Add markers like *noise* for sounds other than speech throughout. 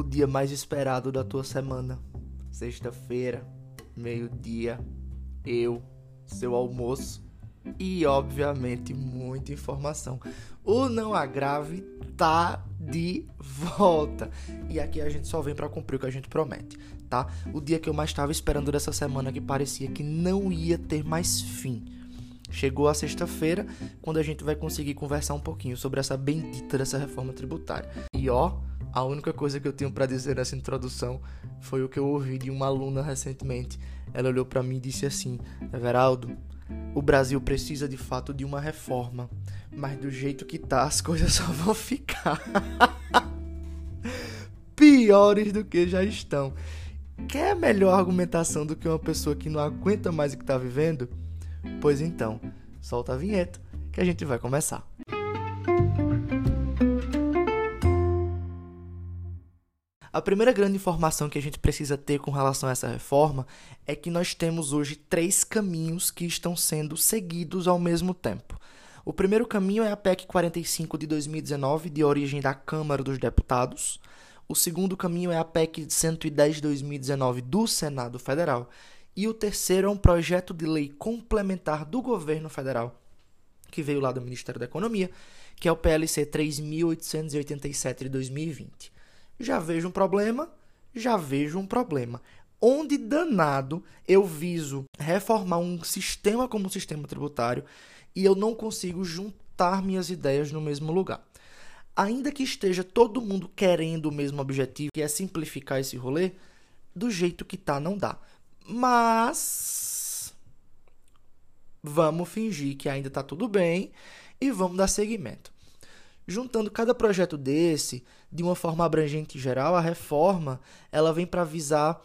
o dia mais esperado da tua semana. Sexta-feira, meio-dia, eu, seu almoço e, obviamente, muita informação. O Não Agrave tá de volta. E aqui a gente só vem para cumprir o que a gente promete, tá? O dia que eu mais estava esperando dessa semana que parecia que não ia ter mais fim. Chegou a sexta-feira, quando a gente vai conseguir conversar um pouquinho sobre essa bendita dessa reforma tributária. E ó, a única coisa que eu tenho para dizer nessa introdução foi o que eu ouvi de uma aluna recentemente. Ela olhou para mim e disse assim: Everaldo, o Brasil precisa de fato de uma reforma, mas do jeito que tá, as coisas *laughs* só vão ficar piores do que já estão. Quer melhor argumentação do que uma pessoa que não aguenta mais o que tá vivendo? Pois então, solta a vinheta que a gente vai começar. A primeira grande informação que a gente precisa ter com relação a essa reforma é que nós temos hoje três caminhos que estão sendo seguidos ao mesmo tempo. O primeiro caminho é a PEC 45 de 2019, de origem da Câmara dos Deputados. O segundo caminho é a PEC 110 de 2019 do Senado Federal. E o terceiro é um projeto de lei complementar do governo federal, que veio lá do Ministério da Economia, que é o PLC 3887 de 2020. Já vejo um problema, já vejo um problema. Onde danado eu viso reformar um sistema como o sistema tributário e eu não consigo juntar minhas ideias no mesmo lugar. Ainda que esteja todo mundo querendo o mesmo objetivo, que é simplificar esse rolê, do jeito que tá não dá. Mas vamos fingir que ainda tá tudo bem e vamos dar seguimento. Juntando cada projeto desse de uma forma abrangente e geral, a reforma ela vem para visar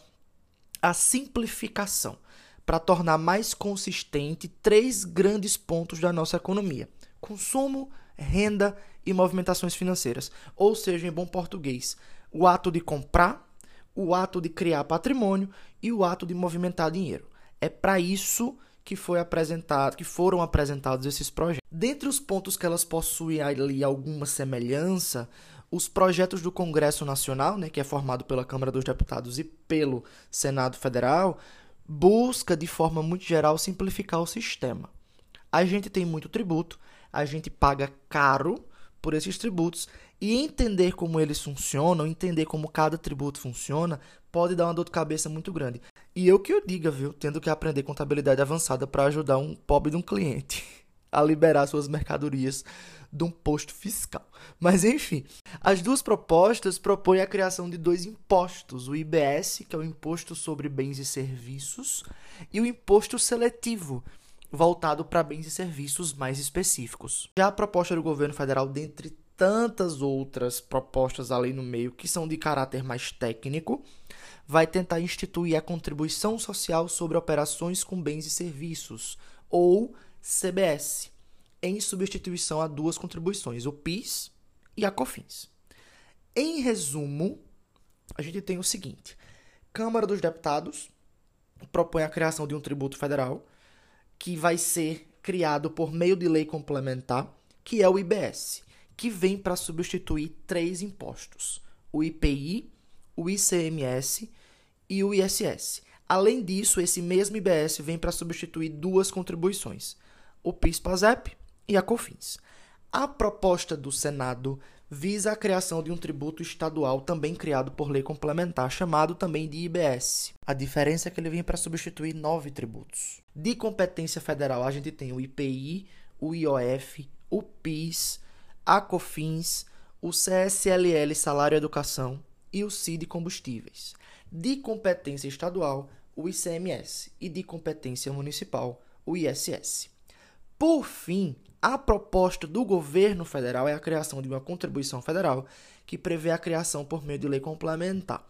a simplificação, para tornar mais consistente três grandes pontos da nossa economia: consumo, renda e movimentações financeiras. Ou seja, em bom português, o ato de comprar, o ato de criar patrimônio e o ato de movimentar dinheiro. É para isso que foi apresentado, que foram apresentados esses projetos. Dentre os pontos que elas possuem ali alguma semelhança, os projetos do Congresso Nacional, né, que é formado pela Câmara dos Deputados e pelo Senado Federal, busca de forma muito geral simplificar o sistema. A gente tem muito tributo, a gente paga caro por esses tributos e entender como eles funcionam, entender como cada tributo funciona, pode dar uma dor de cabeça muito grande. E eu que eu diga, viu, tendo que aprender contabilidade avançada para ajudar um pobre de um cliente *laughs* a liberar suas mercadorias de um posto fiscal. Mas enfim, as duas propostas propõem a criação de dois impostos: o IBS, que é o Imposto sobre Bens e Serviços, e o Imposto Seletivo, voltado para bens e serviços mais específicos. Já a proposta do governo federal, dentre tantas outras propostas ali no meio que são de caráter mais técnico, vai tentar instituir a contribuição social sobre operações com bens e serviços, ou CBS, em substituição a duas contribuições, o PIS e a COFINS. Em resumo, a gente tem o seguinte: Câmara dos Deputados propõe a criação de um tributo federal que vai ser criado por meio de lei complementar, que é o IBS, que vem para substituir três impostos: o IPI, o ICMS e o ISS. Além disso, esse mesmo IBS vem para substituir duas contribuições, o PIS-PASEP e a COFINS. A proposta do Senado visa a criação de um tributo estadual também criado por lei complementar, chamado também de IBS. A diferença é que ele vem para substituir nove tributos. De competência federal, a gente tem o IPI, o IOF, o PIS, a COFINS, o CSLL Salário Educação e o CID Combustíveis. De competência estadual, o ICMS e de competência municipal, o ISS. Por fim, a proposta do governo federal é a criação de uma contribuição federal que prevê a criação por meio de lei complementar.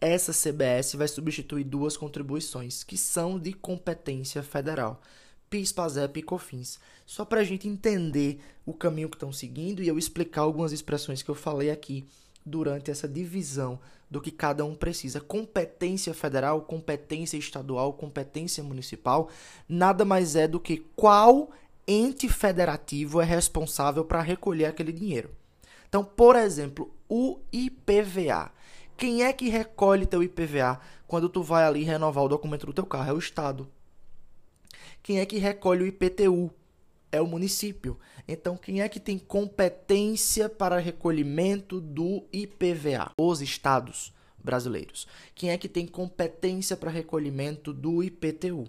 Essa CBS vai substituir duas contribuições que são de competência federal, PIS, PASEP e COFINS. Só para a gente entender o caminho que estão seguindo e eu explicar algumas expressões que eu falei aqui durante essa divisão do que cada um precisa. Competência federal, competência estadual, competência municipal, nada mais é do que qual ente federativo é responsável para recolher aquele dinheiro. Então, por exemplo, o IPVA, Quem é que recolhe teu IPVA quando tu vai ali renovar o documento do teu carro? É o Estado. Quem é que recolhe o IPTU? É o município. Então, quem é que tem competência para recolhimento do IPVA? Os estados brasileiros. Quem é que tem competência para recolhimento do IPTU?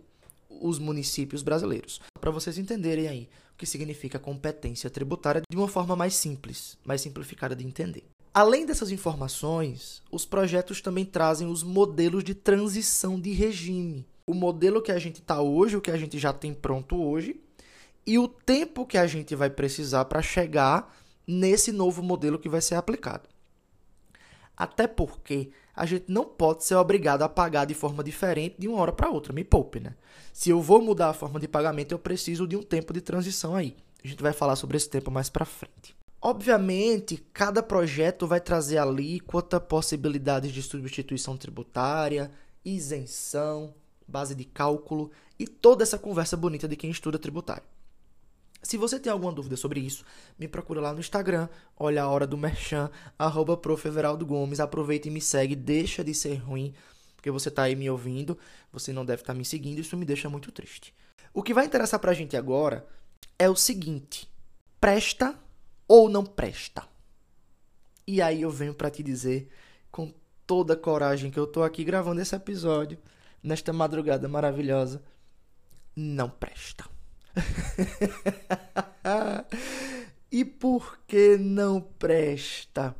Os municípios brasileiros. Para vocês entenderem aí o que significa competência tributária de uma forma mais simples, mais simplificada de entender. Além dessas informações, os projetos também trazem os modelos de transição de regime. O modelo que a gente está hoje, o que a gente já tem pronto hoje, e o tempo que a gente vai precisar para chegar nesse novo modelo que vai ser aplicado. Até porque a gente não pode ser obrigado a pagar de forma diferente de uma hora para outra. Me poupe, né? Se eu vou mudar a forma de pagamento, eu preciso de um tempo de transição aí. A gente vai falar sobre esse tempo mais para frente. Obviamente, cada projeto vai trazer alíquota, possibilidades de substituição tributária, isenção, base de cálculo e toda essa conversa bonita de quem estuda tributário. Se você tem alguma dúvida sobre isso, me procura lá no Instagram, olha a hora do merchan, arroba Gomes, aproveita e me segue, deixa de ser ruim, porque você está aí me ouvindo, você não deve estar tá me seguindo, isso me deixa muito triste. O que vai interessar para a gente agora é o seguinte, presta ou não presta. E aí eu venho para te dizer com toda a coragem que eu tô aqui gravando esse episódio nesta madrugada maravilhosa, não presta. E por que não presta?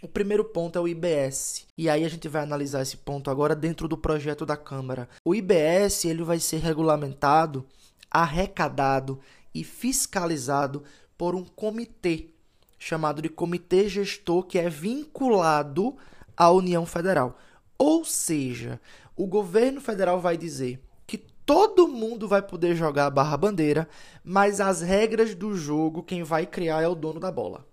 O primeiro ponto é o IBS. E aí a gente vai analisar esse ponto agora dentro do projeto da Câmara. O IBS ele vai ser regulamentado, arrecadado e fiscalizado por um comitê chamado de Comitê Gestor que é vinculado à União Federal. Ou seja, o governo federal vai dizer todo mundo vai poder jogar a barra bandeira, mas as regras do jogo quem vai criar é o dono da bola.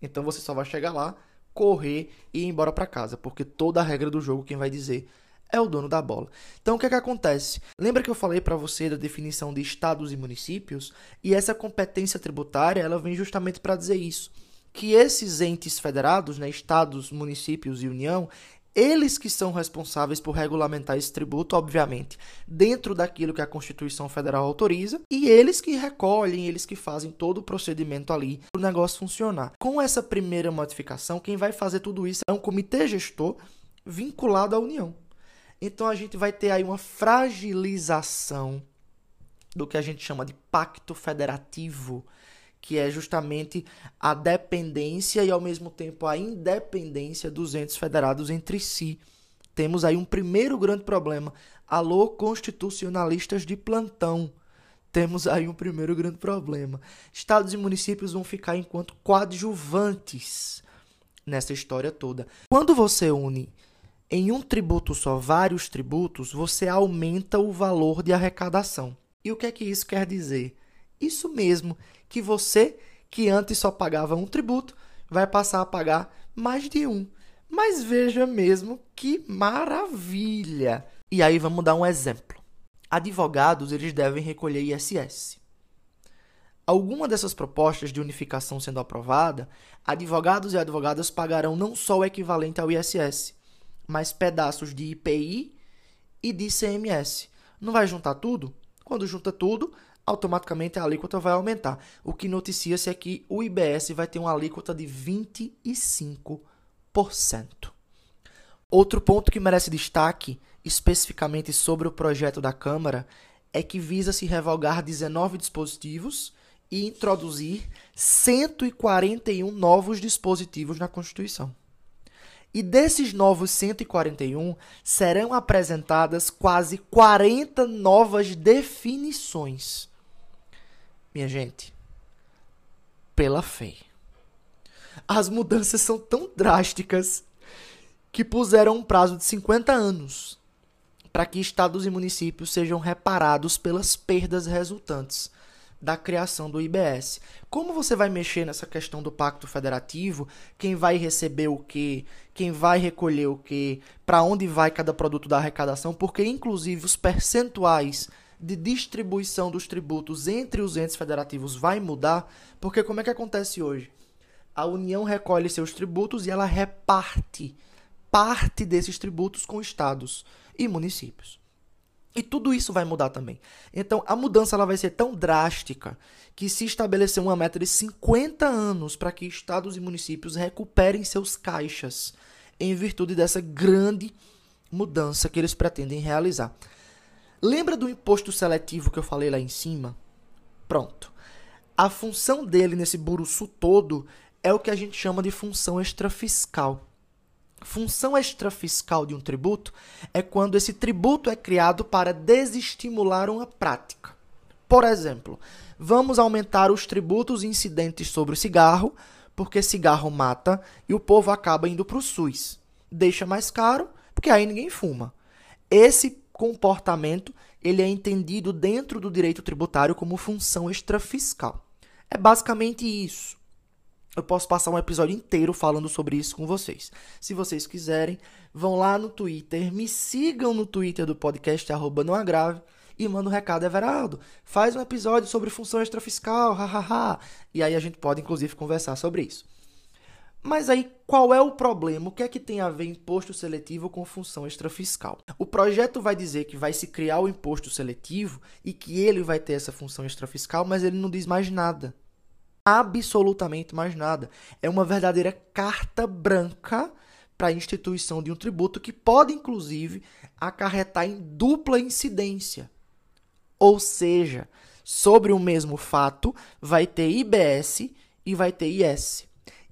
Então você só vai chegar lá, correr e ir embora para casa, porque toda a regra do jogo quem vai dizer é o dono da bola. Então o que é que acontece? Lembra que eu falei para você da definição de estados e municípios? E essa competência tributária, ela vem justamente para dizer isso, que esses entes federados, né, estados, municípios e União, eles que são responsáveis por regulamentar esse tributo, obviamente, dentro daquilo que a Constituição Federal autoriza, e eles que recolhem, eles que fazem todo o procedimento ali para o negócio funcionar. Com essa primeira modificação, quem vai fazer tudo isso é um comitê gestor vinculado à União. Então a gente vai ter aí uma fragilização do que a gente chama de pacto federativo, que é justamente a dependência e ao mesmo tempo a independência dos entes federados entre si. Temos aí um primeiro grande problema. Alô, constitucionalistas de plantão. Temos aí um primeiro grande problema. Estados e municípios vão ficar enquanto coadjuvantes nessa história toda. Quando você une em um tributo só vários tributos, você aumenta o valor de arrecadação. E o que é que isso quer dizer? Isso mesmo, que você, que antes só pagava um tributo, vai passar a pagar mais de um. Mas veja mesmo que maravilha! E aí vamos dar um exemplo. Advogados, eles devem recolher ISS. Alguma dessas propostas de unificação sendo aprovada, advogados e advogadas pagarão não só o equivalente ao ISS, mais pedaços de IPI e de ICMS. Não vai juntar tudo? Quando junta tudo, automaticamente a alíquota vai aumentar. O que noticia-se é que o IBS vai ter uma alíquota de 25%. Outro ponto que merece destaque, especificamente sobre o projeto da Câmara, é que visa se revogar 19 dispositivos e introduzir 141 novos dispositivos na Constituição. E desses novos 141 serão apresentadas quase 40 novas definições. Minha gente, pela fé. As mudanças são tão drásticas que puseram um prazo de 50 anos para que estados e municípios sejam reparados pelas perdas resultantes da criação do IBS. Como você vai mexer nessa questão do pacto federativo? Quem vai receber o quê? Quem vai recolher o quê? Para onde vai cada produto da arrecadação? Porque, inclusive, os percentuais de distribuição dos tributos entre os entes federativos vai mudar. Porque, como é que acontece hoje? A União recolhe seus tributos e ela reparte parte desses tributos com estados e municípios. E tudo isso vai mudar também. Então, a mudança ela vai ser tão drástica que se estabeleceu uma meta de 50 anos para que estados e municípios recuperem seus caixas em virtude dessa grande mudança que eles pretendem realizar. Lembra do imposto seletivo que eu falei lá em cima? Pronto. A função dele nesse buruçu todo é o que a gente chama de função extrafiscal. Função extrafiscal de um tributo é quando esse tributo é criado para desestimular uma prática. Por exemplo, vamos aumentar os tributos incidentes sobre o cigarro, porque cigarro mata e o povo acaba indo para o SUS. Deixa mais caro, porque aí ninguém fuma. Esse comportamento ele é entendido dentro do direito tributário como função extrafiscal. É basicamente isso. Eu posso passar um episódio inteiro falando sobre isso com vocês. Se vocês quiserem, vão lá no Twitter, me sigam no Twitter do podcast, arroba não agrave, e manda um recado, Everaldo, faz um episódio sobre função extrafiscal, *laughs* hahaha. e aí a gente pode, inclusive, conversar sobre isso. Mas aí, qual é o problema? O que é que tem a ver imposto seletivo com função extrafiscal? O projeto vai dizer que vai se criar o imposto seletivo e que ele vai ter essa função extrafiscal, mas ele não diz mais nada. Absolutamente mais nada. É uma verdadeira carta branca para a instituição de um tributo que pode, inclusive, acarretar em dupla incidência. Ou seja, sobre o mesmo fato, vai ter IBS e vai ter IS.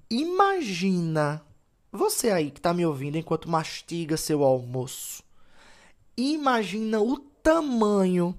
Imagina, você aí que está me ouvindo enquanto mastiga seu almoço, imagina o tamanho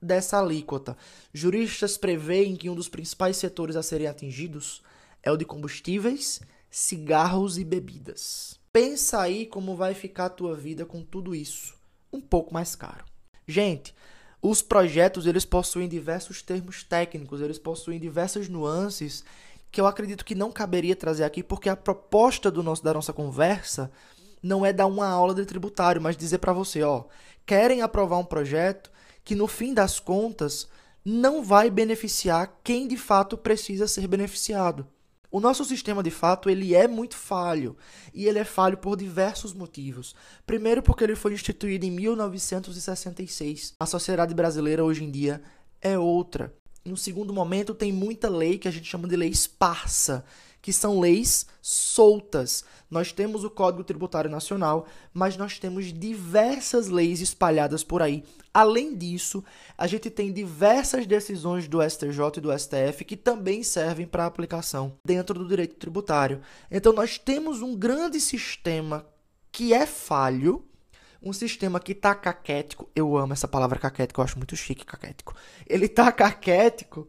dessa alíquota. Juristas preveem que um dos principais setores a serem atingidos é o de combustíveis, cigarros e bebidas. Pensa aí como vai ficar a tua vida com tudo isso, um pouco mais caro. Gente, os projetos eles possuem diversos termos técnicos, eles possuem diversas nuances que eu acredito que não caberia trazer aqui, porque a proposta do nosso, da nossa conversa não é dar uma aula de tributário, mas dizer para você, ó, querem aprovar um projeto que no fim das contas não vai beneficiar quem de fato precisa ser beneficiado. O nosso sistema de fato ele é muito falho e ele é falho por diversos motivos. Primeiro porque ele foi instituído em 1966. A sociedade brasileira hoje em dia é outra. No segundo momento, tem muita lei que a gente chama de lei esparsa, que são leis soltas. Nós temos o Código Tributário Nacional, mas nós temos diversas leis espalhadas por aí. Além disso, a gente tem diversas decisões do STJ e do STF que também servem para aplicação dentro do direito tributário. Então, nós temos um grande sistema que é falho um sistema que tá caquético, eu amo essa palavra caquético, eu acho muito chique caquético. Ele tá *laughs* caquético,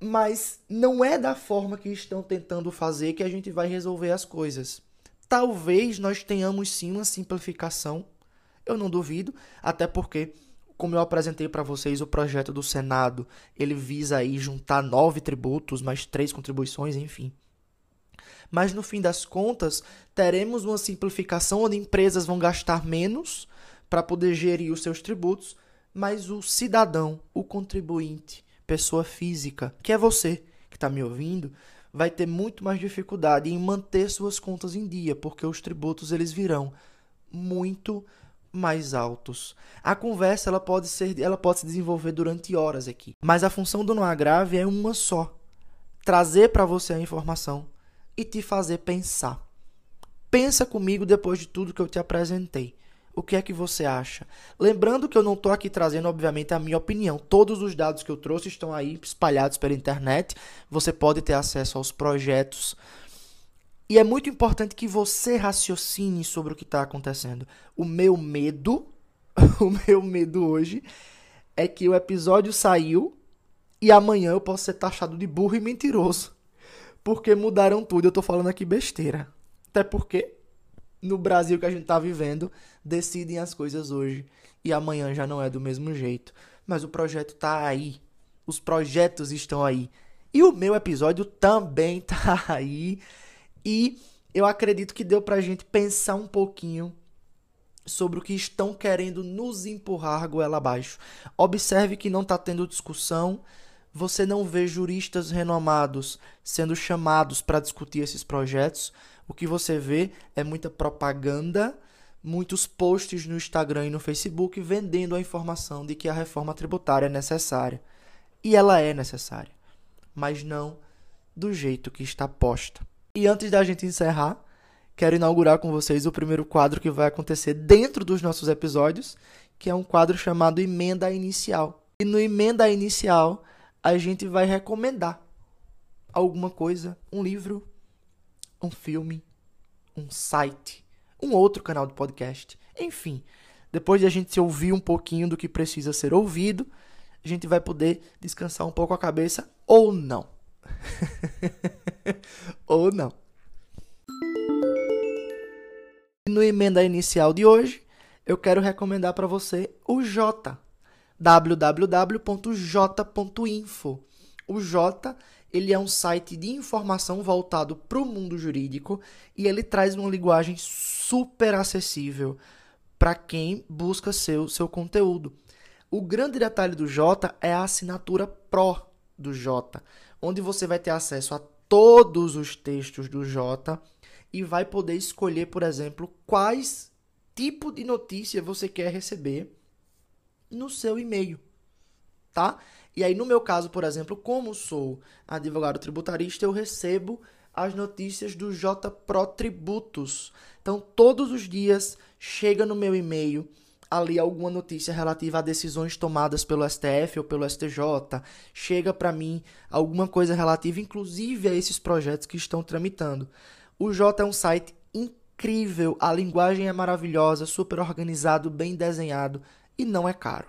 mas não é da forma que estão tentando fazer que a gente vai resolver as coisas. Talvez nós tenhamos sim uma simplificação, eu não duvido, até porque como eu apresentei para vocês o projeto do Senado, ele visa aí juntar nove tributos, mais três contribuições, enfim mas no fim das contas, teremos uma simplificação onde empresas vão gastar menos para poder gerir os seus tributos, mas o cidadão, o contribuinte, pessoa física, que é você que está me ouvindo, vai ter muito mais dificuldade em manter suas contas em dia, porque os tributos eles virão muito mais altos. A conversa ela pode ser, ela pode se desenvolver durante horas aqui, mas a função do não agrave é uma só: trazer para você a informação e te fazer pensar. Pensa comigo depois de tudo que eu te apresentei. O que é que você acha? Lembrando que eu não estou aqui trazendo, obviamente, a minha opinião. Todos os dados que eu trouxe estão aí espalhados pela internet. Você pode ter acesso aos projetos. E é muito importante que você raciocine sobre o que está acontecendo. O meu medo, *laughs* o meu medo hoje, é que o episódio saiu e amanhã eu posso ser taxado de burro e mentiroso porque mudaram tudo. Eu tô falando aqui besteira. Até porque no Brasil que a gente tá vivendo, decidem as coisas hoje e amanhã já não é do mesmo jeito. Mas o projeto tá aí. Os projetos estão aí. E o meu episódio também *laughs* tá aí. E eu acredito que deu pra gente pensar um pouquinho sobre o que estão querendo nos empurrar goela abaixo. Observe que não tá tendo discussão, Você não vê juristas renomados sendo chamados para discutir esses projetos. O que você vê é muita propaganda, muitos posts no Instagram e no Facebook vendendo a informação de que a reforma tributária é necessária. E ela é necessária, mas não do jeito que está posta. E antes da gente encerrar, quero inaugurar com vocês o primeiro quadro que vai acontecer dentro dos nossos episódios, que é um quadro chamado Emenda Inicial. E no Emenda Inicial, a gente vai recomendar alguma coisa, um livro, um filme, um site, um outro canal de podcast, enfim. Depois de a gente se ouvir um pouquinho do que precisa ser ouvido, a gente vai poder descansar um pouco a cabeça ou não. *laughs* ou não. No emenda inicial de hoje, eu quero recomendar para você o J, www.j.info. O J, ele é um site de informação voltado para o mundo jurídico e ele traz uma linguagem super acessível para quem busca seu seu conteúdo. O grande detalhe do J é a assinatura Pro do J, onde você vai ter acesso a todos os textos do J e vai poder escolher, por exemplo, quais tipo de notícia você quer receber no seu e-mail, tá? E aí no meu caso, por exemplo, como sou advogado tributarista, eu recebo as notícias do J Pro Tributos. Então, todos os dias chega no meu e-mail ali alguma notícia relativa a decisões tomadas pelo STF ou pelo STJ, chega para mim alguma coisa relativa inclusive a esses projetos que estão tramitando. O J é um site incrível, a linguagem é maravilhosa, super organizado, bem desenhado e não é caro.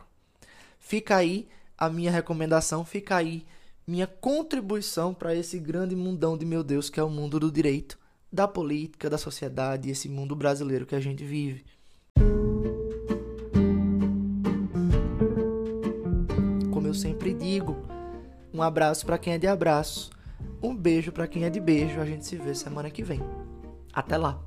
Fica aí a minha recomendação, fica aí minha contribuição para esse grande mundão de meu Deus que é o mundo do direito, da política, da sociedade, esse mundo brasileiro que a gente vive. sempre digo. Um abraço para quem é de abraço. Um beijo para quem é de beijo. A gente se vê semana que vem. Até lá.